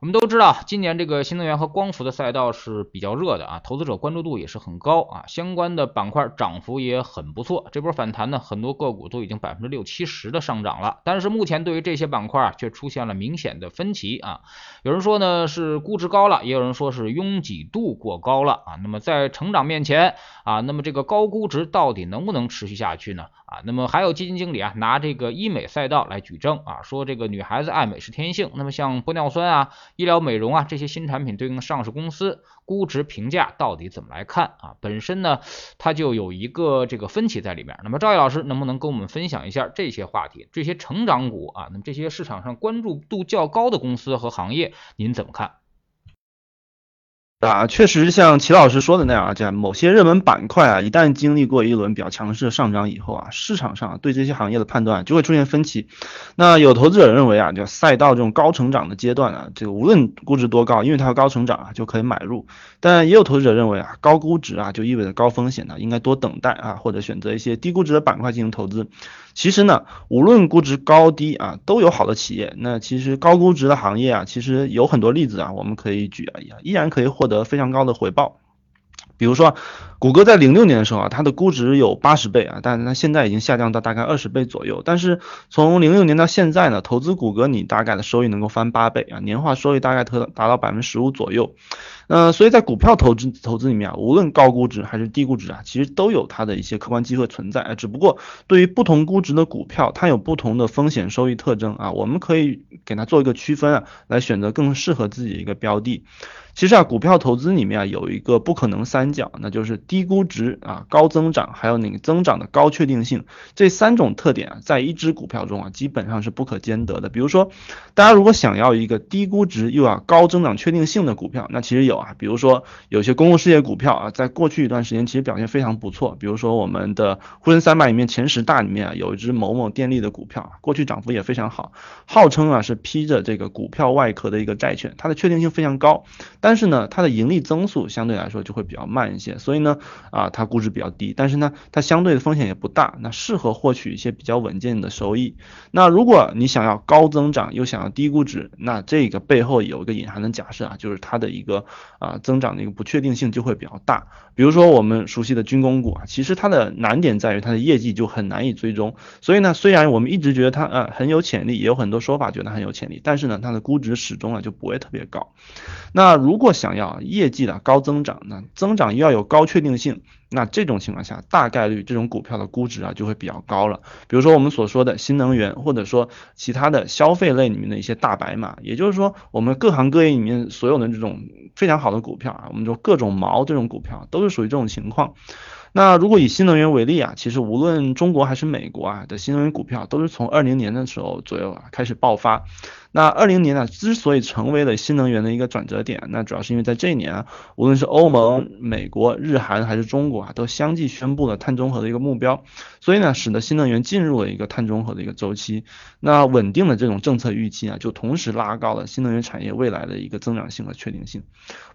我们都知道，今年这个新能源和光伏的赛道是比较热的啊，投资者关注度也是很高啊，相关的板块涨幅也很不错。这波反弹呢，很多个股都已经百分之六七十的上涨了。但是目前对于这些板块，却出现了明显的分歧啊。有人说呢是估值高了，也有人说是拥挤度过高了啊。那么在成长面前啊，那么这个高估值到底能不能持续下去呢？啊，那么还有基金经理啊，拿这个医美赛道来举证啊，说这个女孩子爱美是天性。那么像玻尿酸啊、医疗美容啊这些新产品对应的上市公司估值评价到底怎么来看啊？本身呢，它就有一个这个分歧在里面。那么赵毅老师能不能跟我们分享一下这些话题？这些成长股啊，那么这些市场上关注度较高的公司和行业，您怎么看？啊，确实像齐老师说的那样啊，这样某些热门板块啊，一旦经历过一轮比较强势的上涨以后啊，市场上对这些行业的判断就会出现分歧。那有投资者认为啊，就赛道这种高成长的阶段啊，这个无论估值多高，因为它高成长啊，就可以买入。但也有投资者认为啊，高估值啊，就意味着高风险呢，应该多等待啊，或者选择一些低估值的板块进行投资。其实呢，无论估值高低啊，都有好的企业。那其实高估值的行业啊，其实有很多例子啊，我们可以举啊，依然可以获得得非常高的回报。比如说，谷歌在零六年的时候啊，它的估值有八十倍啊，但是它现在已经下降到大概二十倍左右。但是从零六年到现在呢，投资谷歌你大概的收益能够翻八倍啊，年化收益大概特达到百分之十五左右。呃，所以在股票投资投资里面啊，无论高估值还是低估值啊，其实都有它的一些客观机会存在啊。只不过对于不同估值的股票，它有不同的风险收益特征啊，我们可以给它做一个区分啊，来选择更适合自己的一个标的。其实啊，股票投资里面啊有一个不可能三角，那就是低估值啊、高增长，还有那个增长的高确定性这三种特点啊，在一只股票中啊基本上是不可兼得的。比如说，大家如果想要一个低估值又要高增长确定性的股票，那其实有啊，比如说有些公共事业股票啊，在过去一段时间其实表现非常不错。比如说我们的沪深三百里面前十大里面啊，有一只某某电力的股票，过去涨幅也非常好，号称啊是披着这个股票外壳的一个债券，它的确定性非常高，但是呢，它的盈利增速相对来说就会比较慢一些，所以呢，啊，它估值比较低，但是呢，它相对的风险也不大，那适合获取一些比较稳健的收益。那如果你想要高增长又想要低估值，那这个背后有一个隐含的假设啊，就是它的一个啊增长的一个不确定性就会比较大。比如说我们熟悉的军工股啊，其实它的难点在于它的业绩就很难以追踪，所以呢，虽然我们一直觉得它呃很有潜力，也有很多说法觉得很有潜力，但是呢，它的估值始终啊就不会特别高。那如果想要业绩的高增长，那增长又要有高确定定性，那这种情况下，大概率这种股票的估值啊就会比较高了。比如说我们所说的新能源，或者说其他的消费类里面的一些大白马，也就是说我们各行各业里面所有的这种非常好的股票啊，我们说各种毛这种股票都是属于这种情况。那如果以新能源为例啊，其实无论中国还是美国啊的新能源股票，都是从二零年的时候左右啊开始爆发。那二零年呢，之所以成为了新能源的一个转折点，那主要是因为在这一年啊，无论是欧盟、美国、日韩还是中国啊，都相继宣布了碳中和的一个目标，所以呢，使得新能源进入了一个碳中和的一个周期。那稳定的这种政策预期啊，就同时拉高了新能源产业未来的一个增长性和确定性。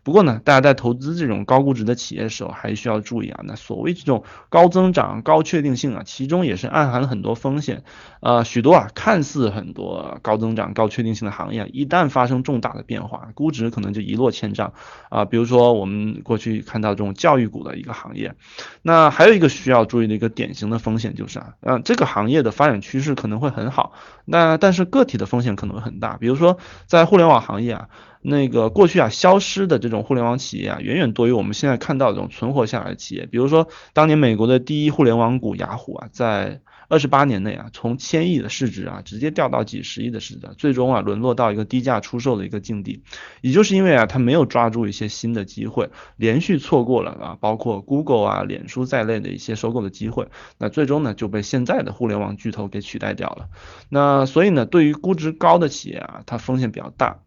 不过呢，大家在投资这种高估值的企业的时候，还需要注意啊，那所谓这种高增长、高确定性啊，其中也是暗含了很多风险。呃，许多啊，看似很多高增长、高确定性的行业，一旦发生重大的变化，估值可能就一落千丈啊。比如说我们过去看到这种教育股的一个行业，那还有一个需要注意的一个典型的风险就是啊，嗯，这个行业的发展趋势可能会很好，那但是个体的风险可能会很大。比如说在互联网行业啊，那个过去啊消失的这种互联网企业啊，远远多于我们现在看到这种存活下来的企业。比如说当年美国的第一互联网股雅虎啊，在二十八年内啊，从千亿的市值啊，直接掉到几十亿的市值，最终啊，沦落到一个低价出售的一个境地。也就是因为啊，它没有抓住一些新的机会，连续错过了啊，包括 Google 啊、脸书在内的一些收购的机会，那最终呢，就被现在的互联网巨头给取代掉了。那所以呢，对于估值高的企业啊，它风险比较大。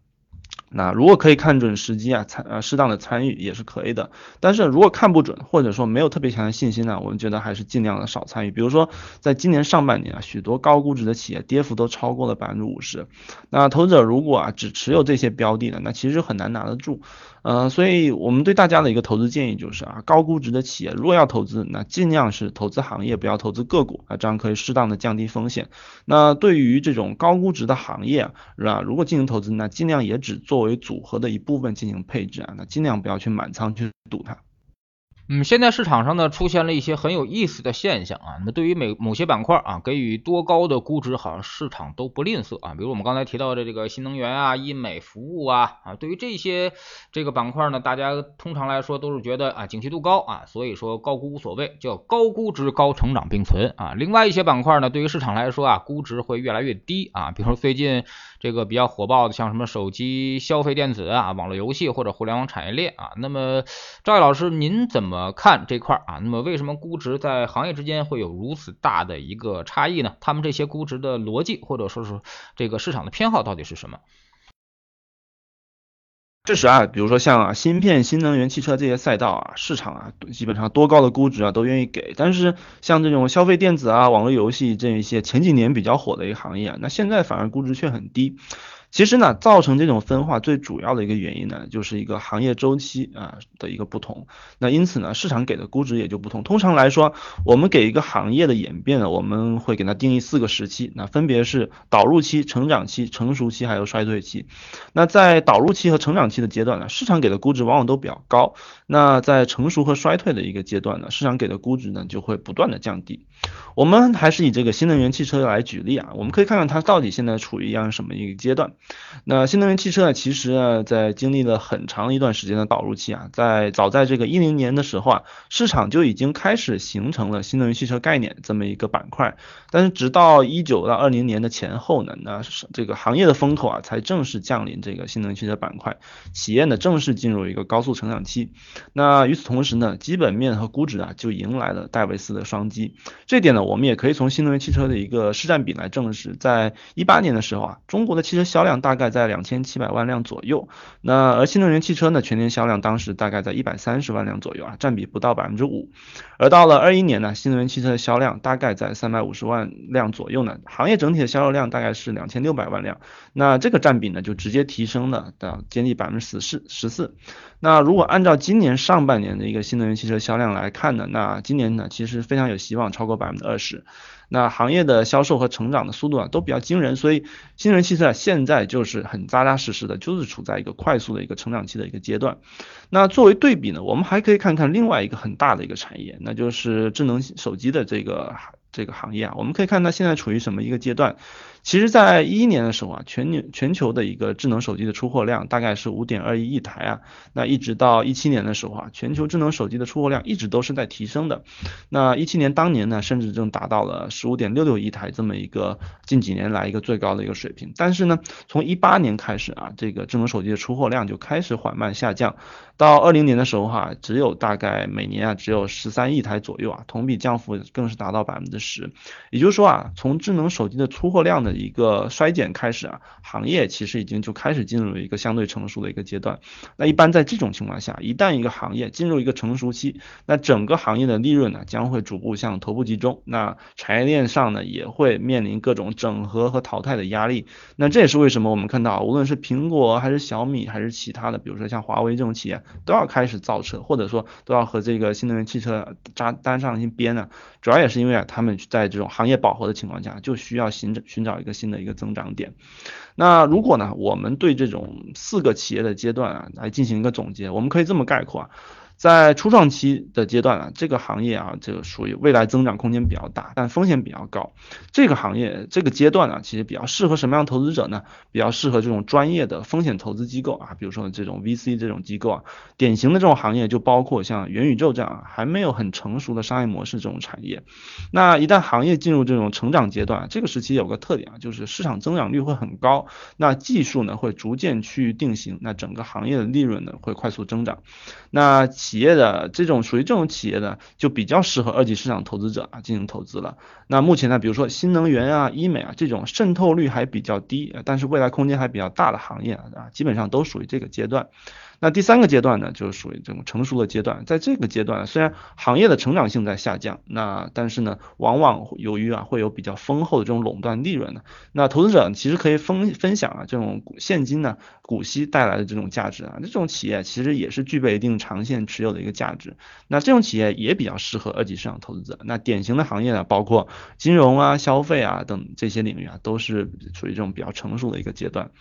那如果可以看准时机啊，参呃适当的参与也是可以的。但是如果看不准，或者说没有特别强的信心呢，我们觉得还是尽量的少参与。比如说，在今年上半年啊，许多高估值的企业跌幅都超过了百分之五十。那投资者如果啊只持有这些标的呢，那其实很难拿得住。呃，所以我们对大家的一个投资建议就是啊，高估值的企业如果要投资，那尽量是投资行业，不要投资个股啊，这样可以适当的降低风险。那对于这种高估值的行业，是吧？如果进行投资，那尽量也只作为组合的一部分进行配置啊，那尽量不要去满仓去赌它。嗯，现在市场上呢出现了一些很有意思的现象啊。那对于每某些板块啊，给予多高的估值，好像市场都不吝啬啊。比如我们刚才提到的这个新能源啊、医美服务啊啊，对于这些这个板块呢，大家通常来说都是觉得啊景气度高啊，所以说高估无所谓，叫高估值高成长并存啊。另外一些板块呢，对于市场来说啊，估值会越来越低啊。比如最近这个比较火爆的，像什么手机消费电子啊、网络游戏或者互联网产业链啊。那么赵毅老师，您怎么？看这块啊，那么为什么估值在行业之间会有如此大的一个差异呢？他们这些估值的逻辑或者说是这个市场的偏好到底是什么？确实啊，比如说像啊芯片、新能源汽车这些赛道啊，市场啊基本上多高的估值啊都愿意给。但是像这种消费电子啊、网络游戏这一些前几年比较火的一个行业啊，那现在反而估值却很低。其实呢，造成这种分化最主要的一个原因呢，就是一个行业周期啊的一个不同。那因此呢，市场给的估值也就不同。通常来说，我们给一个行业的演变呢，我们会给它定义四个时期，那分别是导入期、成长期、成熟期还有衰退期。那在导入期和成长期的阶段呢，市场给的估值往往都比较高。那在成熟和衰退的一个阶段呢，市场给的估值呢就会不断的降低。我们还是以这个新能源汽车来举例啊，我们可以看看它到底现在处于一样什么一个阶段。那新能源汽车呢，其实呢，在经历了很长一段时间的导入期啊，在早在这个一零年的时候啊，市场就已经开始形成了新能源汽车概念这么一个板块。但是直到一九到二零年的前后呢，那这个行业的风口啊，才正式降临这个新能源汽车板块，企业呢正式进入一个高速成长期。那与此同时呢，基本面和估值啊，就迎来了戴维斯的双击。这点呢，我们也可以从新能源汽车的一个市占比来证实，在一八年的时候啊，中国的汽车销量量大概在两千七百万辆左右，那而新能源汽车呢，全年销量当时大概在一百三十万辆左右啊，占比不到百分之五。而到了二一年呢，新能源汽车的销量大概在三百五十万辆左右呢，行业整体的销售量大概是两千六百万辆，那这个占比呢就直接提升了到接近百分之十四十四。那如果按照今年上半年的一个新能源汽车销量来看呢，那今年呢其实非常有希望超过百分之二十。那行业的销售和成长的速度啊都比较惊人，所以新能源汽车啊现在就是很扎扎实实的，就是处在一个快速的一个成长期的一个阶段。那作为对比呢，我们还可以看看另外一个很大的一个产业，那就是智能手机的这个这个行业啊，我们可以看它现在处于什么一个阶段。其实，在一一年的时候啊，全年全球的一个智能手机的出货量大概是五点二亿亿台啊。那一直到一七年的时候啊，全球智能手机的出货量一直都是在提升的。那一七年当年呢，甚至正达到了十五点六六亿台这么一个近几年来一个最高的一个水平。但是呢，从一八年开始啊，这个智能手机的出货量就开始缓慢下降，到二零年的时候哈，只有大概每年啊只有十三亿台左右啊，同比降幅更是达到百分之十。也就是说啊，从智能手机的出货量呢一个衰减开始啊，行业其实已经就开始进入一个相对成熟的一个阶段。那一般在这种情况下，一旦一个行业进入一个成熟期，那整个行业的利润呢将会逐步向头部集中。那产业链上呢也会面临各种整合和淘汰的压力。那这也是为什么我们看到，无论是苹果还是小米还是其他的，比如说像华为这种企业，都要开始造车，或者说都要和这个新能源汽车扎单上一些边呢。主要也是因为啊，他们在这种行业饱和的情况下，就需要寻找寻找一个新的一个增长点。那如果呢，我们对这种四个企业的阶段啊来进行一个总结，我们可以这么概括啊。在初创期的阶段啊，这个行业啊，这个属于未来增长空间比较大，但风险比较高。这个行业这个阶段啊，其实比较适合什么样的投资者呢？比较适合这种专业的风险投资机构啊，比如说这种 VC 这种机构啊。典型的这种行业就包括像元宇宙这样啊还没有很成熟的商业模式这种产业。那一旦行业进入这种成长阶段，这个时期有个特点啊，就是市场增长率会很高，那技术呢会逐渐趋于定型，那整个行业的利润呢会快速增长。那企业的这种属于这种企业的，就比较适合二级市场投资者啊进行投资了。那目前呢，比如说新能源啊、医美啊这种渗透率还比较低，但是未来空间还比较大的行业啊，基本上都属于这个阶段。那第三个阶段呢，就是属于这种成熟的阶段，在这个阶段，虽然行业的成长性在下降，那但是呢，往往由于啊会有比较丰厚的这种垄断利润呢，那投资者其实可以分分享啊这种现金呢股息带来的这种价值啊，这种企业其实也是具备一定长线持有的一个价值，那这种企业也比较适合二级市场投资者。那典型的行业呢，包括金融啊、消费啊等这些领域啊，都是属于这种比较成熟的一个阶段。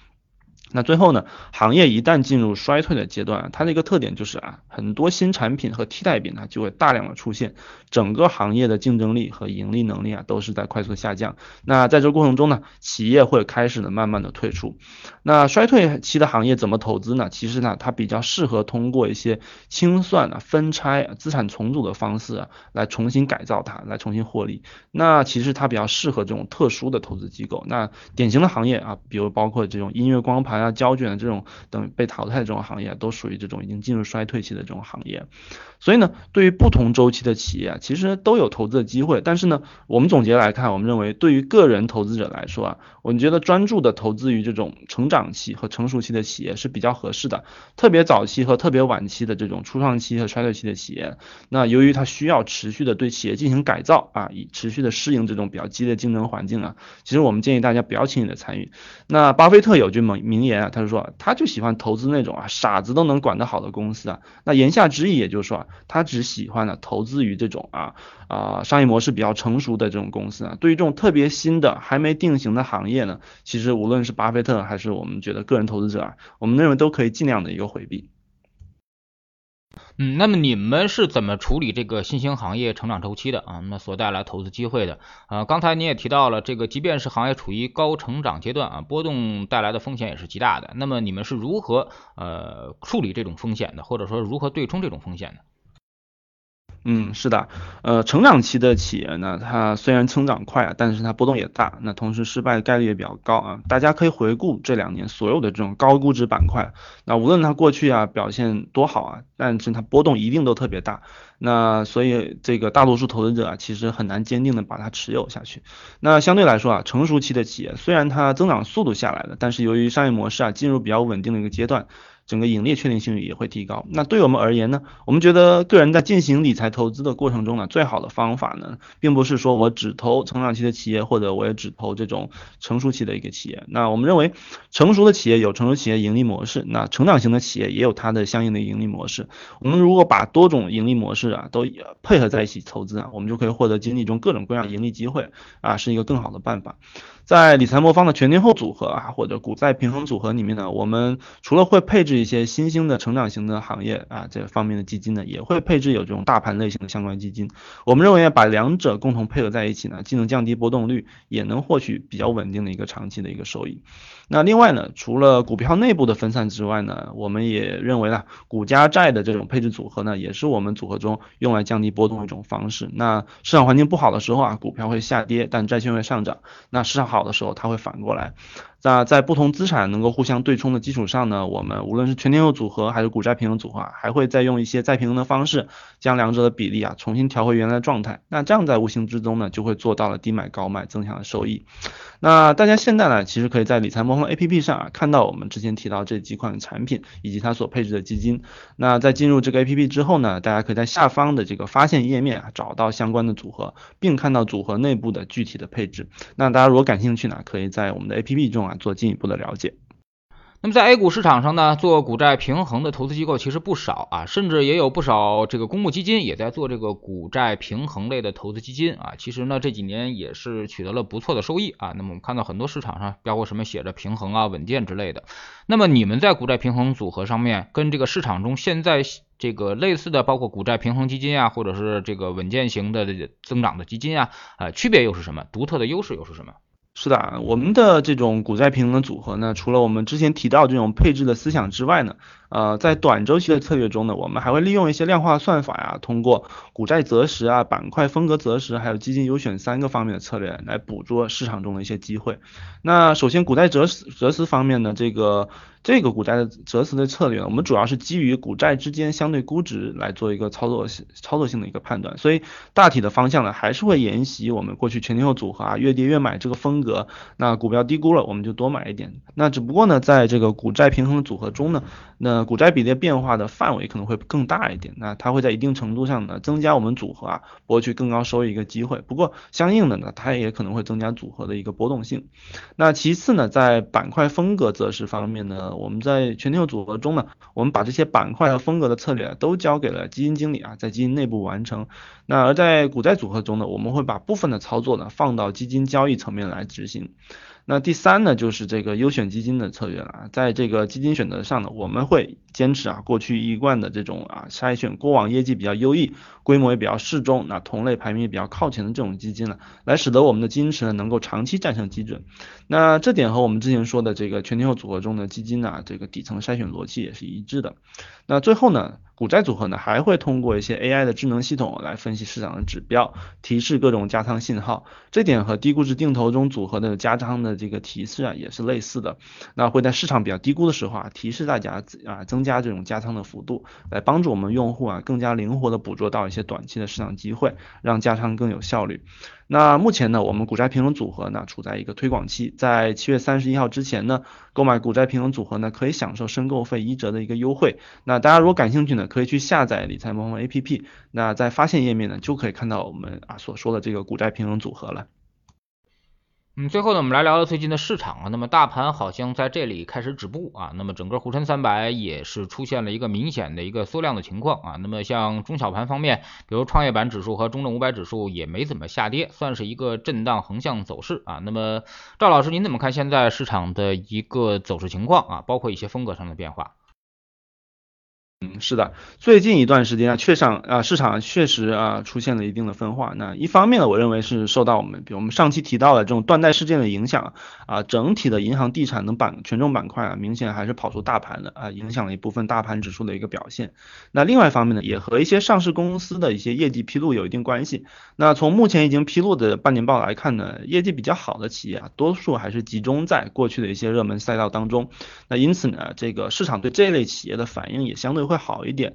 那最后呢，行业一旦进入衰退的阶段，它的一个特点就是啊，很多新产品和替代品呢就会大量的出现，整个行业的竞争力和盈利能力啊都是在快速下降。那在这个过程中呢，企业会开始呢慢慢的退出。那衰退期的行业怎么投资呢？其实呢，它比较适合通过一些清算啊、分拆、啊资产重组的方式啊，来重新改造它，来重新获利。那其实它比较适合这种特殊的投资机构。那典型的行业啊，比如包括这种音乐光盘。啊，胶卷的这种等被淘汰的这种行业，都属于这种已经进入衰退期的这种行业。所以呢，对于不同周期的企业，其实都有投资的机会。但是呢，我们总结来看，我们认为对于个人投资者来说啊，我们觉得专注的投资于这种成长期和成熟期的企业是比较合适的。特别早期和特别晚期的这种初创期和衰退期的企业，那由于它需要持续的对企业进行改造啊，以持续的适应这种比较激烈竞争环境啊，其实我们建议大家不要轻易的参与。那巴菲特有句名名他就说，他就喜欢投资那种啊傻子都能管得好的公司啊。那言下之意也就是说。他只喜欢呢投资于这种啊啊商业模式比较成熟的这种公司啊。对于这种特别新的还没定型的行业呢，其实无论是巴菲特还是我们觉得个人投资者啊，我们认为都可以尽量的一个回避。嗯，那么你们是怎么处理这个新兴行业成长周期的啊？那所带来投资机会的啊？刚才你也提到了，这个即便是行业处于高成长阶段啊，波动带来的风险也是极大的。那么你们是如何呃处理这种风险的，或者说如何对冲这种风险的？嗯，是的，呃，成长期的企业呢，它虽然增长快啊，但是它波动也大，那同时失败的概率也比较高啊。大家可以回顾这两年所有的这种高估值板块，那无论它过去啊表现多好啊，但是它波动一定都特别大。那所以这个大多数投资者啊，其实很难坚定的把它持有下去。那相对来说啊，成熟期的企业虽然它增长速度下来了，但是由于商业模式啊进入比较稳定的一个阶段。整个盈利确定性也会提高。那对我们而言呢？我们觉得个人在进行理财投资的过程中呢，最好的方法呢，并不是说我只投成长期的企业，或者我也只投这种成熟期的一个企业。那我们认为，成熟的企业有成熟企业盈利模式，那成长型的企业也有它的相应的盈利模式。我们如果把多种盈利模式啊都配合在一起投资啊，我们就可以获得经济中各种各样盈利机会啊，是一个更好的办法。在理财魔方的全天候组合啊，或者股债平衡组合里面呢，我们除了会配置一些新兴的成长型的行业啊这方面的基金呢，也会配置有这种大盘类型的相关基金。我们认为把两者共同配合在一起呢，既能降低波动率，也能获取比较稳定的一个长期的一个收益。那另外呢，除了股票内部的分散之外呢，我们也认为呢，股加债的这种配置组合呢，也是我们组合中用来降低波动的一种方式。那市场环境不好的时候啊，股票会下跌，但债券会上涨。那市场。好的时候，它会反过来。那在不同资产能够互相对冲的基础上呢，我们无论是全天候组合还是股债平衡组合，啊还会再用一些再平衡的方式，将两者的比例啊重新调回原来的状态。那这样在无形之中呢，就会做到了低买高卖，增强了收益。那大家现在呢，其实可以在理财魔方 APP 上啊看到我们之前提到这几款产品以及它所配置的基金。那在进入这个 APP 之后呢，大家可以在下方的这个发现页面啊找到相关的组合，并看到组合内部的具体的配置。那大家如果感兴趣呢，可以在我们的 APP 中啊做进一步的了解。那么在 A 股市场上呢，做股债平衡的投资机构其实不少啊，甚至也有不少这个公募基金也在做这个股债平衡类的投资基金啊。其实呢，这几年也是取得了不错的收益啊。那么我们看到很多市场上包括什么写着平衡啊、稳健之类的。那么你们在股债平衡组合上面，跟这个市场中现在这个类似的，包括股债平衡基金啊，或者是这个稳健型的增长的基金啊，呃，区别又是什么？独特的优势又是什么？是的，我们的这种股债平衡的组合呢，除了我们之前提到这种配置的思想之外呢，呃，在短周期的策略中呢，我们还会利用一些量化算法呀，通过股债择时啊、板块风格择时，还有基金优选三个方面的策略来捕捉市场中的一些机会。那首先股债择时择时方面呢，这个。这个股债的择时的策略，我们主要是基于股债之间相对估值来做一个操作性操作性的一个判断，所以大体的方向呢，还是会沿袭我们过去全天候组合啊，越跌越买这个风格。那股票低估了，我们就多买一点。那只不过呢，在这个股债平衡组合中呢，那那股债比例变化的范围可能会更大一点，那它会在一定程度上呢增加我们组合啊博取更高收益一个机会。不过相应的呢，它也可能会增加组合的一个波动性。那其次呢，在板块风格择时方面呢，我们在全天候组合中呢，我们把这些板块和风格的策略都交给了基金经理啊，在基金内部完成。那而在股债组合中呢，我们会把部分的操作呢放到基金交易层面来执行。那第三呢，就是这个优选基金的策略了，在这个基金选择上呢，我们会坚持啊过去一贯的这种啊筛选过往业绩比较优异、规模也比较适中、那同类排名也比较靠前的这种基金呢，来使得我们的基金池呢能够长期战胜基准。那这点和我们之前说的这个全天候组合中的基金呢，这个底层筛选逻辑也是一致的。那最后呢？股债组合呢，还会通过一些 AI 的智能系统来分析市场的指标，提示各种加仓信号。这点和低估值定投中组合的加仓的这个提示啊，也是类似的。那会在市场比较低估的时候啊，提示大家啊增加这种加仓的幅度，来帮助我们用户啊更加灵活的捕捉到一些短期的市场机会，让加仓更有效率。那目前呢，我们股债平衡组合呢处在一个推广期，在七月三十一号之前呢，购买股债平衡组合呢可以享受申购费一折的一个优惠。那大家如果感兴趣呢，可以去下载理财魔方 APP，那在发现页面呢就可以看到我们啊所说的这个股债平衡组合了。嗯，最后呢，我们来聊聊最近的市场啊。那么大盘好像在这里开始止步啊。那么整个沪深三百也是出现了一个明显的一个缩量的情况啊。那么像中小盘方面，比如创业板指数和中证五百指数也没怎么下跌，算是一个震荡横向走势啊。那么赵老师，您怎么看现在市场的一个走势情况啊？包括一些风格上的变化？嗯，是的，最近一段时间啊，确上啊，市场确实啊出现了一定的分化。那一方面呢，我认为是受到我们，比如我们上期提到的这种断代事件的影响啊，整体的银行、地产等板权重板块啊，明显还是跑出大盘的啊，影响了一部分大盘指数的一个表现。那另外一方面呢，也和一些上市公司的一些业绩披露有一定关系。那从目前已经披露的半年报来看呢，业绩比较好的企业啊，多数还是集中在过去的一些热门赛道当中。那因此呢，这个市场对这类企业的反应也相对。会好一点，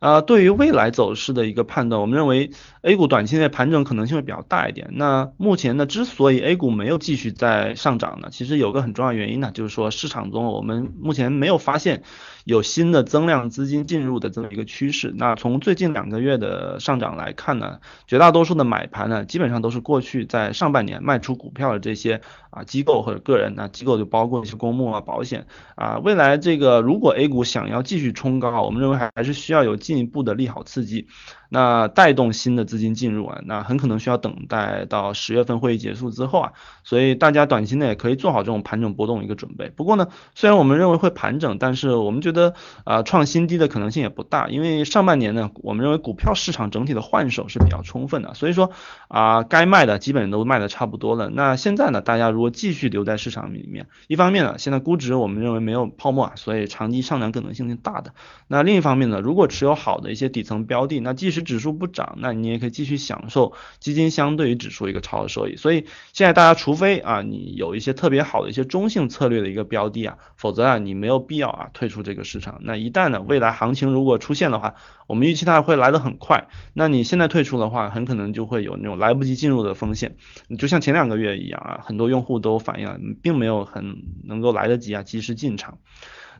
呃，对于未来走势的一个判断，我们认为 A 股短期内盘整可能性会比较大一点。那目前呢，之所以 A 股没有继续在上涨呢，其实有个很重要原因呢，就是说市场中我们目前没有发现。有新的增量资金进入的这么一个趋势。那从最近两个月的上涨来看呢，绝大多数的买盘呢，基本上都是过去在上半年卖出股票的这些啊机构或者个人。那机构就包括一些公募啊、保险啊。未来这个如果 A 股想要继续冲高，我们认为还还是需要有进一步的利好刺激。那带动新的资金进入啊，那很可能需要等待到十月份会议结束之后啊，所以大家短期内也可以做好这种盘整波动一个准备。不过呢，虽然我们认为会盘整，但是我们觉得啊创新低的可能性也不大，因为上半年呢，我们认为股票市场整体的换手是比较充分的，所以说啊该卖的基本都卖的差不多了。那现在呢，大家如果继续留在市场里面，一方面呢，现在估值我们认为没有泡沫啊，所以长期上涨可能性是大的。那另一方面呢，如果持有好的一些底层标的，那即使指数不涨，那你也可以继续享受基金相对于指数一个超额收益。所以现在大家除非啊你有一些特别好的一些中性策略的一个标的啊，否则啊你没有必要啊退出这个市场。那一旦呢未来行情如果出现的话，我们预期它会来得很快。那你现在退出的话，很可能就会有那种来不及进入的风险。你就像前两个月一样啊，很多用户都反映啊，并没有很能够来得及啊及时进场。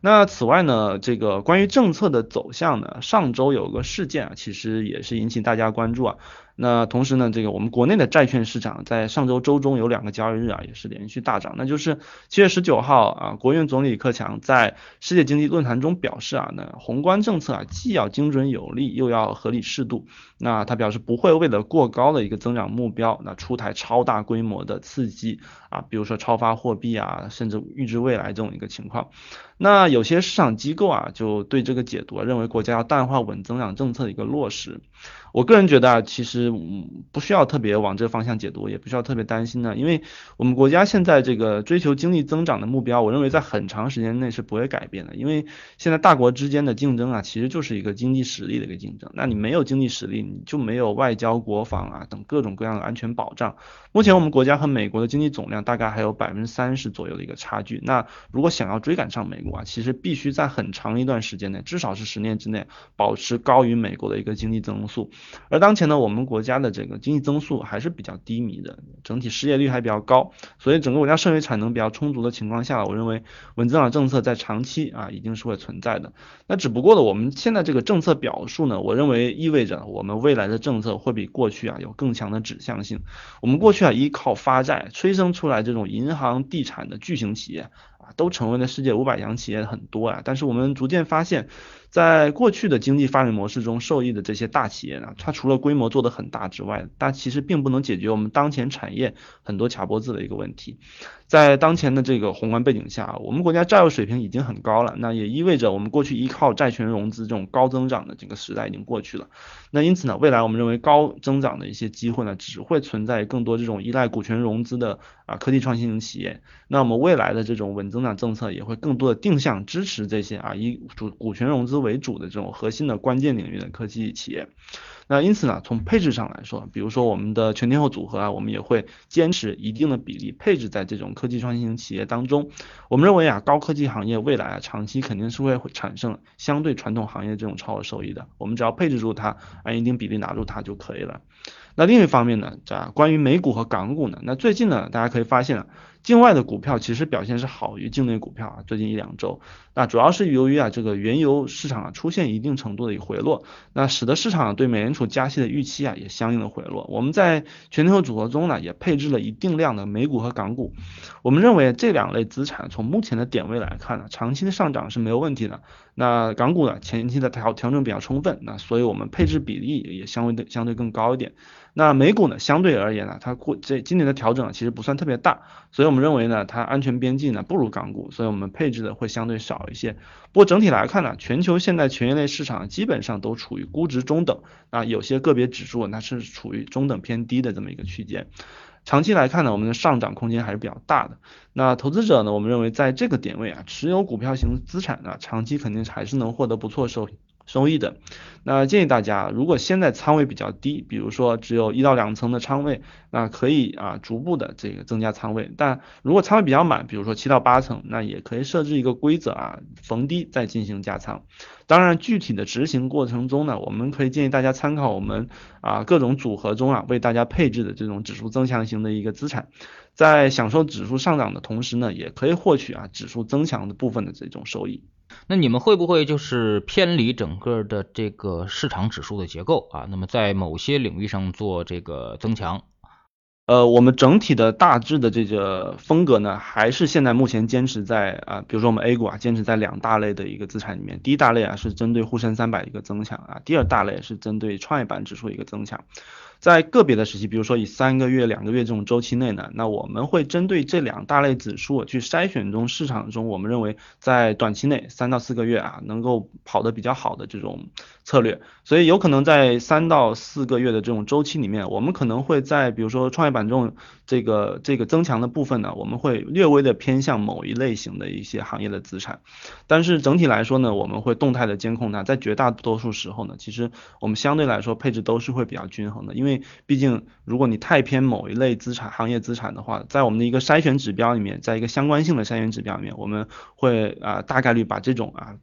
那此外呢，这个关于政策的走向呢，上周有个事件啊，其实也是引起大家关注啊。那同时呢，这个我们国内的债券市场在上周周中有两个交易日啊，也是连续大涨。那就是七月十九号啊，国务院总理李克强在世界经济论坛中表示啊，那宏观政策啊，既要精准有力，又要合理适度。那他表示不会为了过高的一个增长目标，那出台超大规模的刺激啊，比如说超发货币啊，甚至预知未来这种一个情况。那有些市场机构啊，就对这个解读认为国家要淡化稳增长政策的一个落实。我个人觉得啊，其实嗯不需要特别往这个方向解读，也不需要特别担心的，因为我们国家现在这个追求经济增长的目标，我认为在很长时间内是不会改变的，因为现在大国之间的竞争啊，其实就是一个经济实力的一个竞争。那你没有经济实力，你就没有外交、国防啊等各种各样的安全保障。目前我们国家和美国的经济总量大概还有百分之三十左右的一个差距。那如果想要追赶上美国啊，其实必须在很长一段时间内，至少是十年之内，保持高于美国的一个经济增速。而当前呢，我们国家的这个经济增速还是比较低迷的，整体失业率还比较高，所以整个国家剩余产能比较充足的情况下，我认为稳增长政策在长期啊一定是会存在的。那只不过呢，我们现在这个政策表述呢，我认为意味着我们未来的政策会比过去啊有更强的指向性。我们过去啊依靠发债催生出来这种银行、地产的巨型企业啊。都成为了世界五百强企业很多啊，但是我们逐渐发现，在过去的经济发展模式中受益的这些大企业呢，它除了规模做得很大之外，它其实并不能解决我们当前产业很多卡脖子的一个问题。在当前的这个宏观背景下，我们国家债务水平已经很高了，那也意味着我们过去依靠债权融资这种高增长的这个时代已经过去了。那因此呢，未来我们认为高增长的一些机会呢，只会存在更多这种依赖股权融资的啊科技创新型企业。那我们未来的这种稳增长政策也会更多的定向支持这些啊以主股权融资为主的这种核心的关键领域的科技企业。那因此呢，从配置上来说，比如说我们的全天候组合啊，我们也会坚持一定的比例配置在这种科技创新型企业当中。我们认为啊，高科技行业未来啊，长期肯定是会产生相对传统行业这种超额收益的。我们只要配置住它，按一定比例拿住它就可以了。那另一方面呢，这关于美股和港股呢，那最近呢，大家可以发现啊。境外的股票其实表现是好于境内股票啊，最近一两周，那主要是由于啊这个原油市场啊出现一定程度的一个回落，那使得市场对美联储加息的预期啊也相应的回落。我们在全球组合中呢也配置了一定量的美股和港股，我们认为这两类资产从目前的点位来看呢，长期的上涨是没有问题的。那港股呢前期的调调整比较充分，那所以我们配置比例也相对相对更高一点。那美股呢，相对而言呢，它过这今年的调整其实不算特别大，所以我们认为呢，它安全边际呢不如港股，所以我们配置的会相对少一些。不过整体来看呢，全球现在权益类市场基本上都处于估值中等，啊，有些个别指数它是处于中等偏低的这么一个区间。长期来看呢，我们的上涨空间还是比较大的。那投资者呢，我们认为在这个点位啊，持有股票型资产呢，长期肯定还是能获得不错收益。收益的，那建议大家，如果现在仓位比较低，比如说只有一到两层的仓位，那可以啊逐步的这个增加仓位。但如果仓位比较满，比如说七到八层，那也可以设置一个规则啊，逢低再进行加仓。当然，具体的执行过程中呢，我们可以建议大家参考我们啊各种组合中啊为大家配置的这种指数增强型的一个资产，在享受指数上涨的同时呢，也可以获取啊指数增强的部分的这种收益。那你们会不会就是偏离整个的这个市场指数的结构啊？那么在某些领域上做这个增强？呃，我们整体的大致的这个风格呢，还是现在目前坚持在啊，比如说我们 A 股啊，坚持在两大类的一个资产里面。第一大类啊是针对沪深三百一个增强啊，第二大类是针对创业板指数一个增强。在个别的时期，比如说以三个月、两个月这种周期内呢，那我们会针对这两大类指数去筛选中市场中我们认为在短期内三到四个月啊能够跑得比较好的这种策略。所以有可能在三到四个月的这种周期里面，我们可能会在比如说创业板这种这个这个增强的部分呢，我们会略微的偏向某一类型的一些行业的资产。但是整体来说呢，我们会动态的监控它，在绝大多数时候呢，其实我们相对来说配置都是会比较均衡的，因为。毕竟，如果你太偏某一类资产、行业资产的话，在我们的一个筛选指标里面，在一个相关性的筛选指标里面，我们会啊大概率把这种啊。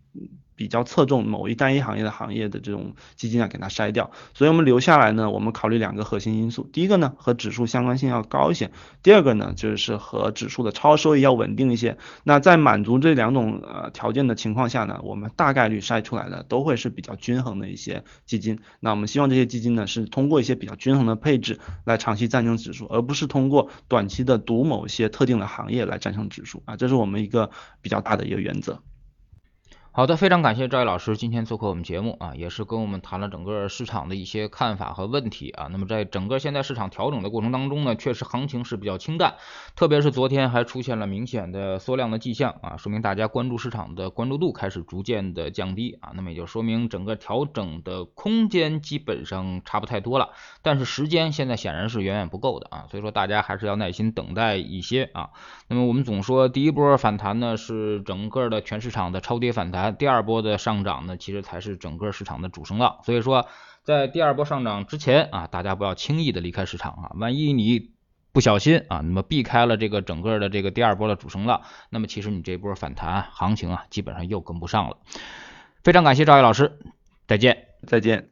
比较侧重某一单一行业的行业的这种基金啊，给它筛掉。所以我们留下来呢，我们考虑两个核心因素。第一个呢，和指数相关性要高一些；第二个呢，就是和指数的超收益要稳定一些。那在满足这两种呃条件的情况下呢，我们大概率筛出来的都会是比较均衡的一些基金。那我们希望这些基金呢，是通过一些比较均衡的配置来长期战胜指数，而不是通过短期的赌某些特定的行业来战胜指数啊。这是我们一个比较大的一个原则。好的，非常感谢赵毅老师今天做客我们节目啊，也是跟我们谈了整个市场的一些看法和问题啊。那么在整个现在市场调整的过程当中呢，确实行情是比较清淡，特别是昨天还出现了明显的缩量的迹象啊，说明大家关注市场的关注度开始逐渐的降低啊。那么也就说明整个调整的空间基本上差不太多了，但是时间现在显然是远远不够的啊，所以说大家还是要耐心等待一些啊。那么我们总说第一波反弹呢是整个的全市场的超跌反弹。啊第二波的上涨呢，其实才是整个市场的主升浪。所以说，在第二波上涨之前啊，大家不要轻易的离开市场啊。万一你不小心啊，那么避开了这个整个的这个第二波的主升浪，那么其实你这波反弹行情啊，基本上又跟不上了。非常感谢赵毅老师，再见，再见。